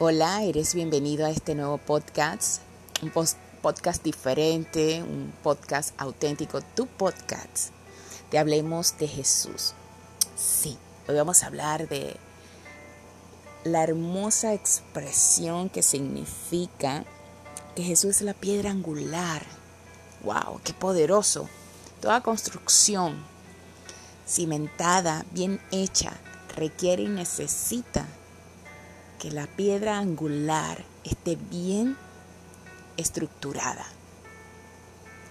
Hola, eres bienvenido a este nuevo podcast, un podcast diferente, un podcast auténtico, tu podcast. Te hablemos de Jesús. Sí, hoy vamos a hablar de la hermosa expresión que significa que Jesús es la piedra angular. ¡Wow! ¡Qué poderoso! Toda construcción cimentada, bien hecha, requiere y necesita que la piedra angular esté bien estructurada.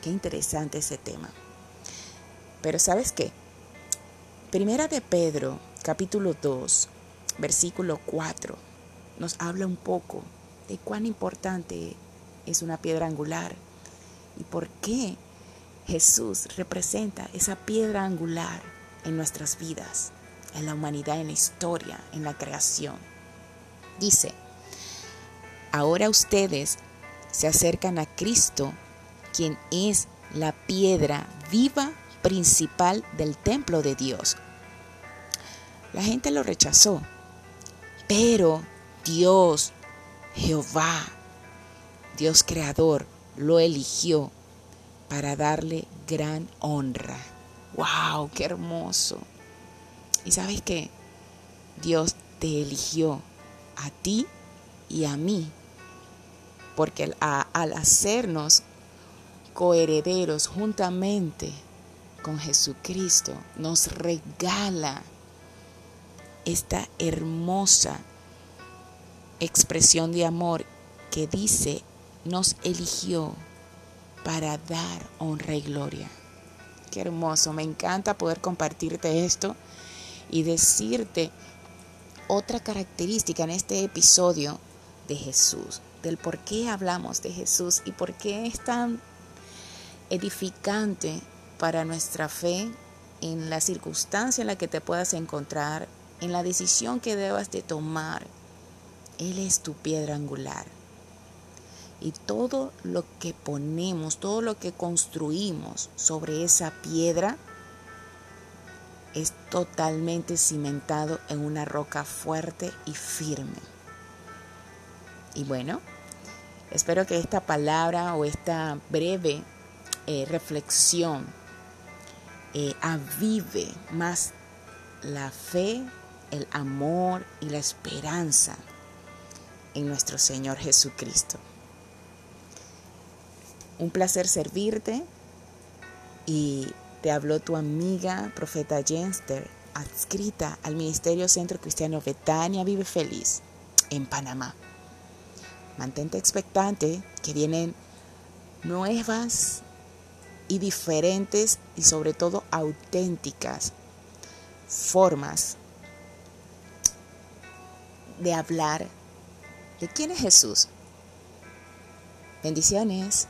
Qué interesante ese tema. Pero ¿sabes qué? Primera de Pedro, capítulo 2, versículo 4, nos habla un poco de cuán importante es una piedra angular y por qué Jesús representa esa piedra angular en nuestras vidas, en la humanidad, en la historia, en la creación. Dice, ahora ustedes se acercan a Cristo, quien es la piedra viva principal del templo de Dios. La gente lo rechazó, pero Dios, Jehová, Dios creador, lo eligió para darle gran honra. ¡Wow! ¡Qué hermoso! Y sabes qué? Dios te eligió a ti y a mí, porque al, hacernos coherederos juntamente con Jesucristo, nos regala esta hermosa expresión de amor que dice, nos eligió para dar honra y gloria. Qué hermoso, me encanta poder compartirte esto y decirte otra característica en este episodio de Jesús, del por qué hablamos de Jesús y por qué es tan edificante para nuestra fe en la circunstancia en la que te puedas encontrar, en la decisión que debas de tomar. Él es tu piedra angular. Y todo lo que ponemos, todo lo que construimos sobre esa piedra, es totalmente cimentado en una roca fuerte y firme. Y bueno, espero que esta palabra o esta breve eh, reflexión eh, avive más la fe, el amor y la esperanza en nuestro Señor Jesucristo. Un placer servirte y habló tu amiga, profeta Jenster, adscrita al Ministerio Centro Cristiano Betania Vive Feliz en Panamá. Mantente expectante que vienen nuevas y diferentes y sobre todo auténticas formas de hablar de quién es Jesús. Bendiciones.